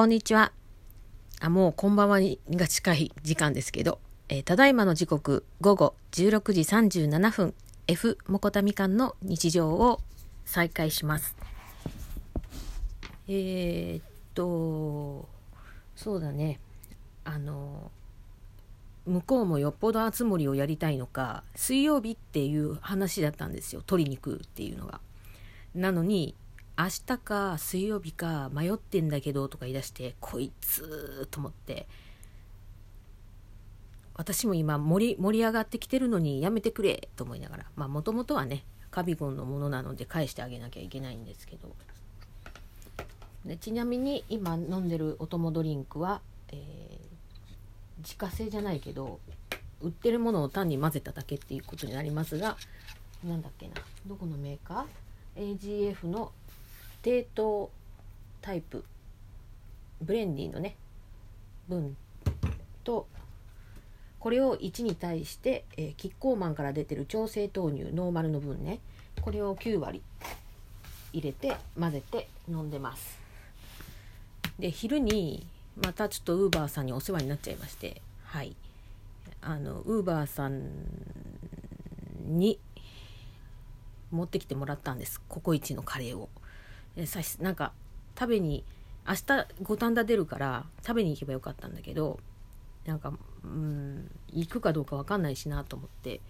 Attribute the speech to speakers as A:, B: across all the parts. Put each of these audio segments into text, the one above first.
A: こんにちは。あ、もうこんばんはが近い時間ですけど、えー、ただいまの時刻午後16時37分、F もこたみかんの日常を再開します。えー、っと、そうだね。あの、向こうもよっぽど熱盛をやりたいのか、水曜日っていう話だったんですよ。取りに行くっていうのが。なのに、明日か水曜日か迷ってんだけどとか言い出してこいつと思って。私も今盛り盛り上がってきてるのにやめてくれと思いながら。まあもともとはねカビゴンのものなので返してあげなきゃいけないんですけど。でちなみに今飲んでるお供ドリンクは、えー、自家製じゃないけど売ってるものを単に混ぜただけっていうことになりますが何だっけな。どこのメーカー ?AGF の低糖タイプ。ブレンディのね。分とこれを1に対して、えー、キッコーマンから出てる調整豆乳ノーマルの分ね。これを9割入れて混ぜて飲んでます。で昼にまたちょっとウーバーさんにお世話になっちゃいまして。はい。あのウーバーさんに持ってきてもらったんです。ココイチのカレーを。えさしなんか食べに明日五反田出るから食べに行けばよかったんだけどなんかうん行くかどうか分かんないしなと思って。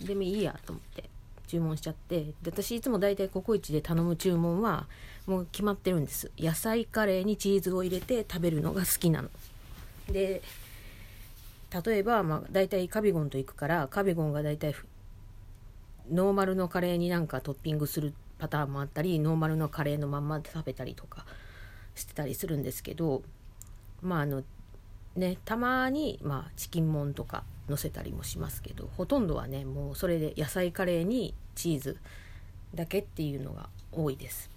A: でもいいやと思って注文しちゃって。で私いつも大体ココイチで頼む注文はもう決まってるんです。野菜カレーにチーズを入れて食べるのが好きなの。で例えば、まあ、大体カビゴンと行くからカビゴンが大体ノーマルのカレーになんかトッピングするパターンもあったりノーマルのカレーのまんまで食べたりとかしてたりするんですけどまああのねたまに、まあ、チキンモンとか乗せたりもしますけどほとんどはねもうそれで野菜カレーにチーズだけっていうのが多いです。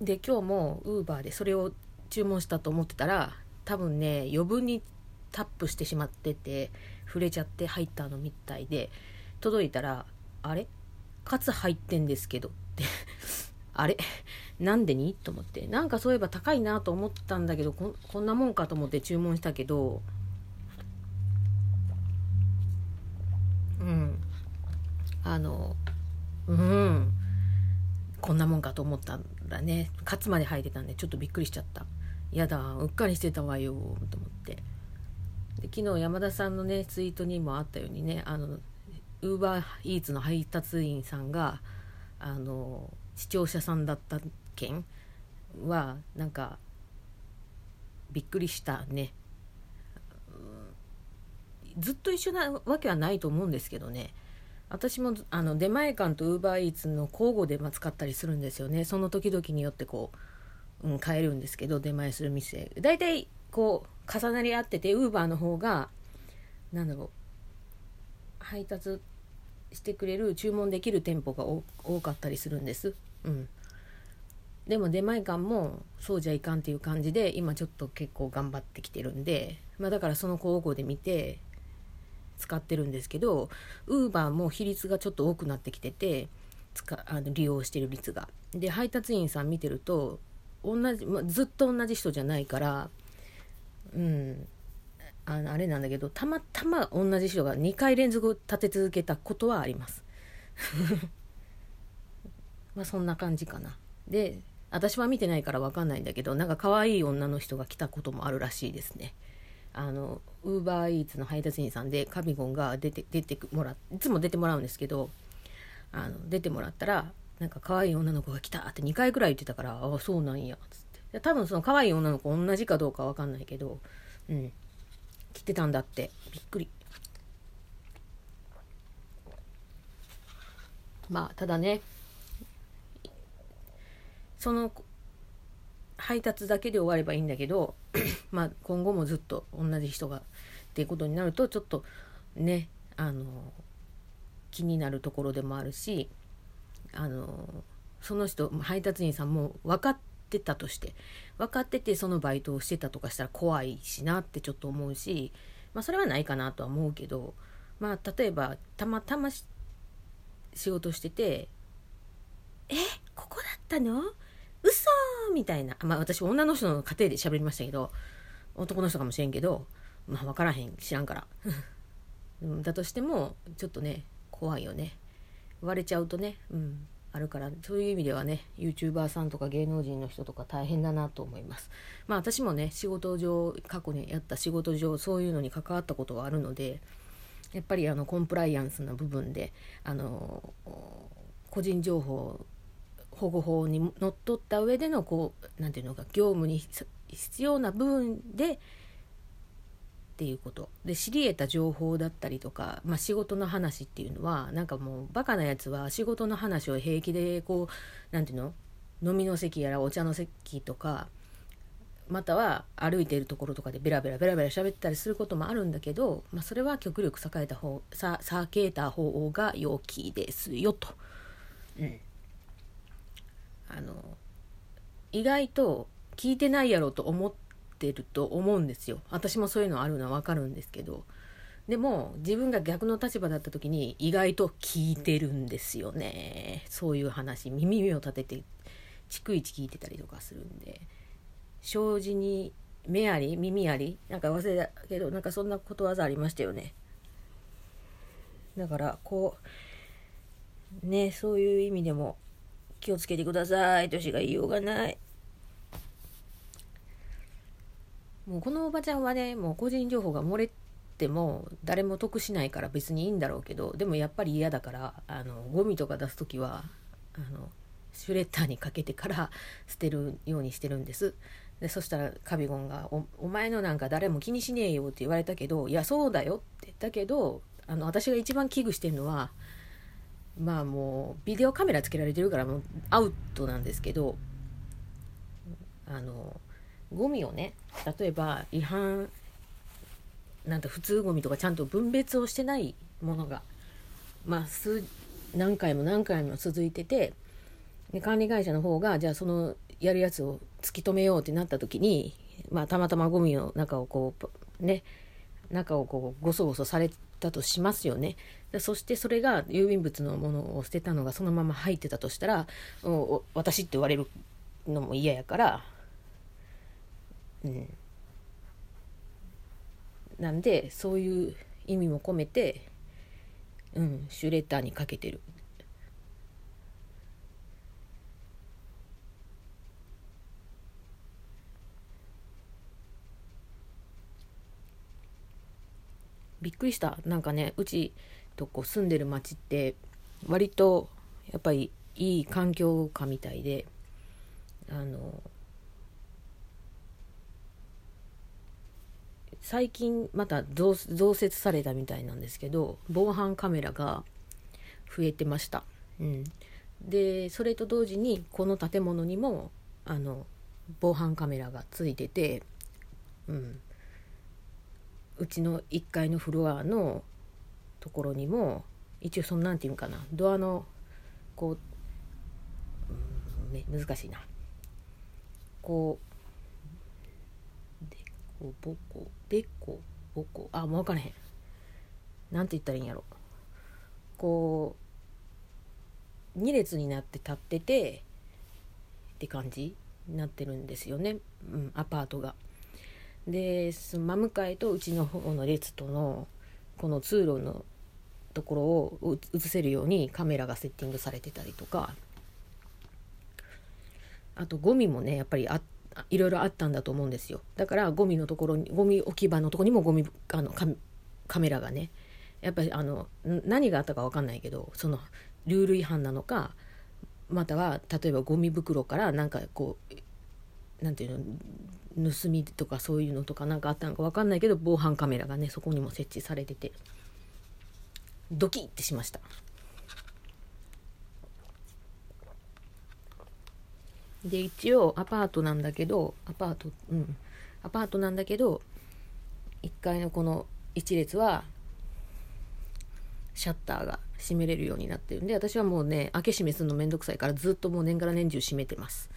A: で今日もウーバーでそれを注文したと思ってたら多分ね余分にタップしてしまってて触れちゃって入ったのみたいで届いたらあれ？カツ入ってんですけどっ あれ？なんでに？と思って。なんかそういえば高いなと思ったんだけどここんなもんかと思って注文したけど。うん。あのうん。こんなもんかと思ったらね。カツまで入ってたんでちょっとびっくりしちゃった。やだうっかりしてたわよと思って。で昨日山田さんのねツイートにもあったようにねあのウーバーイーツの配達員さんがあの視聴者さんだった件はなんかびっくりしたね。ずっと一緒なわけはないと思うんですけどね。私もあの出前館とウーバーイーツの交互で使ったりするんですよね。その時々によってこう、うん、変えるんですけど出前する店。大体こう重なり合っててウーバーの方が何だろう配達してくれる注文できる店舗が多かったりするんです。うん、でも出前館もそうじゃいかんっていう感じで今ちょっと結構頑張ってきてるんで、まあ、だからその交互で見て使ってるんですけどウーバーも比率がちょっと多くなってきててあの利用してる率が。で配達員さん見てると同じ、まあ、ずっと同じ人じゃないからうんあのあれなんだけどたまたま同じ人が2回連続立て続けたことはあります。まあそんな感じかな。で私は見てないから分かんないんだけどなんか可愛い女の人が来たこともあるらしいですね。あのウーバーイーツの配達員さんでカビゴンが出て出てもらいつも出てもらうんですけどあの出てもらったらなんか可愛い女の子が来たって2回くらい言ってたからああそうなんやつって。多分その可愛い女の子同じかどうか分かんないけどうん。切ってたんだって。びっくり。まあただねその配達だけで終わればいいんだけど まあ今後もずっと同じ人がっていうことになるとちょっとねあの気になるところでもあるしあのその人配達員さんも分かってたとして分かっててそのバイトをしてたとかしたら怖いしなってちょっと思うし、まあ、それはないかなとは思うけど、まあ、例えばたまたま仕事してて「え？ここだったの「うそー!」みたいな。まあ私女の人の家庭で喋りましたけど男の人かもしれんけどまあ分からへん。知らんから。だとしてもちょっとね怖いよね。言われちゃうとね。うん。あるからそういう意味ではね YouTuber さんとか芸能人の人とか大変だなと思います。まあ私もね仕事上過去にやった仕事上そういうのに関わったことはあるのでやっぱりあのコンプライアンスな部分であの個人情報保護法にのっとった上でのこう何て言うのか業務に必要な部分でっていうこと。で知り得た情報だったりとか、まあ、仕事の話っていうのはなんかもうバカなやつは仕事の話を平気でこう何て言うの？飲みの席やらお茶の席とかまたは歩いているところとかでベラベラベラベラ喋ったりすることもあるんだけど、まあ、それは極力避けた方さ避けた方が良きですよと。うん、あの意外と聞いてないやろと思ってると思うんですよ。私もそういうのあるのは分かるんですけど。でも自分が逆の立場だった時に意外と聞いてるんですよね。そういう話耳を立てて逐一聞いてたりとかするんで。障子に目あり耳ありなんか忘れたけどなんかそんなことわざありましたよね。だからこうねそういう意味でも気をつけてください。としか言いようがない。もうこのおばちゃんはねもう個人情報が漏れても誰も得しないから別にいいんだろうけどでもやっぱり嫌だからあのゴミとか出す時はあのシュレッダーにかけてから捨てるようにしてるんです。でそしたらカビゴンがお「お前のなんか誰も気にしねえよ」って言われたけど「いやそうだよ」ってだけどあの私が一番危惧してるのはまあもうビデオカメラつけられてるからもうアウトなんですけどあのゴミをね例えば違反なんて普通ゴミとかちゃんと分別をしてないものがまあ数何回も何回も続いててで管理会社の方がじゃあそのやるやつを突き止めようってなった時に、まあ、たまたまゴミの中をこうね中をこうゴソゴソされたとしますよね。でそしてそれが郵便物のものを捨てたのがそのまま入ってたとしたら「私」って言われるのも嫌やからうん。なんでそういう意味も込めてうんシュレッダーにかけてる。びっくりした。なんかねうちとこ住んでる町って割とやっぱりいい環境下みたいであの最近また増設されたみたいなんですけど防犯カメラが増えてました。うん、でそれと同時にこの建物にもあの防犯カメラがついてて、うん、うちの1階のフロアのところにも一応その何て言うかなドアのこう、うんね、難しいな。こうでこぼこでこぼこあもう分からへん。何て言ったらいいんやろ。こう2列になって立っててって感じになってるんですよね、うん、アパートが。で真向かいとうちの方の列とのこの通路のところを映せるようにカメラがセッティングされてたりとか。あとゴミもねやっぱりあっていろいろあったんだと思うんですよ。だからゴミのところにゴミ置き場のとこにもゴミあのカメラがねやっぱりあの何があったか分かんないけどそのルール違反なのかまたは例えばゴミ袋からなんかこうなんていうの盗みとかそういうのとか何かあったのか分かんないけど防犯カメラがねそこにも設置されててドキッてしました。で一応アパートなんだけどアパートうん。アパートなんだけど1階のこの1列はシャッターが閉めれるようになってるんで私はもうね開け閉めするのめんどくさいからずっともう年がら年中閉めてます。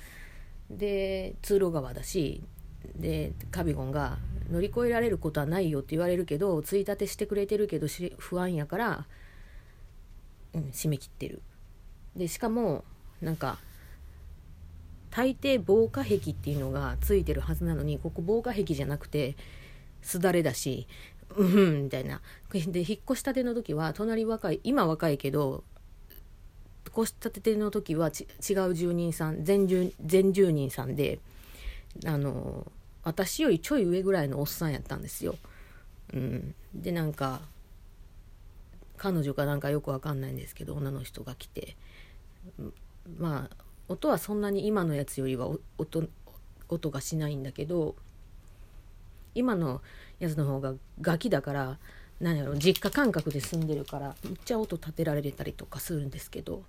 A: で通路側だしでカビゴンが乗り越えられることはないよって言われるけどついたてしてくれてるけど不安やから、うん、締め切ってる。でしかもなんか大抵防火壁っていうのがついてるはずなのにここ防火壁じゃなくてすだれだしうんみたいな。で引っ越したての時は隣若い今若いけど越したての時は違う住人さん全住全住人さんであの私よりちょい上ぐらいのおっさんやったんですよ。うん、でなんか彼女かなんかよくわかんないんですけど女の人が来て。まあ音はそんなに今のやつよりは音音がしないんだけど今のやつの方がガキだから何やろ実家感覚で住んでるからめっちゃ音立てられたりとかするんですけど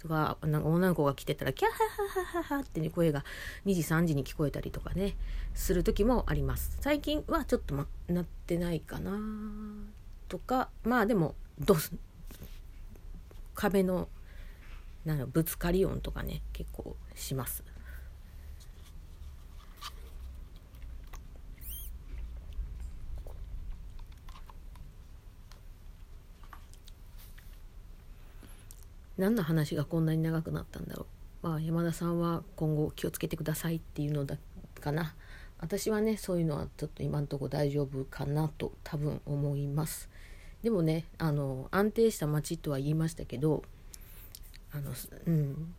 A: とかなんか女の子が来てたらキャハハハハって、ね、声が2時3時に聞こえたりとかねする時もあります。最近はちょっと、ま、なってないかなとかまあでもど壁のなんかぶつかり音とかね結構します何の話がこんなに長くなったんだろう。まあ、山田さんは今後気をつけてくださいっていうのだかな。私はね、そういうのはちょっと今んとこ大丈夫かなと多分思います。でもね、あの、安定した街とは言いましたけど、あの、うん。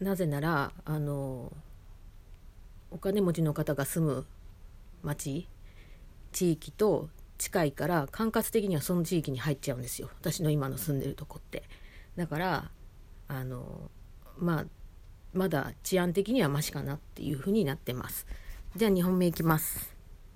A: なぜなら、あの、お金持ちの方が住む町、地域と近いから管轄的にはその地域に入っちゃうんですよ。私の今の住んでるとこって。だからあのまあまだ治安的にはマシかなっていうふうになってます。じゃあ2本目いきます。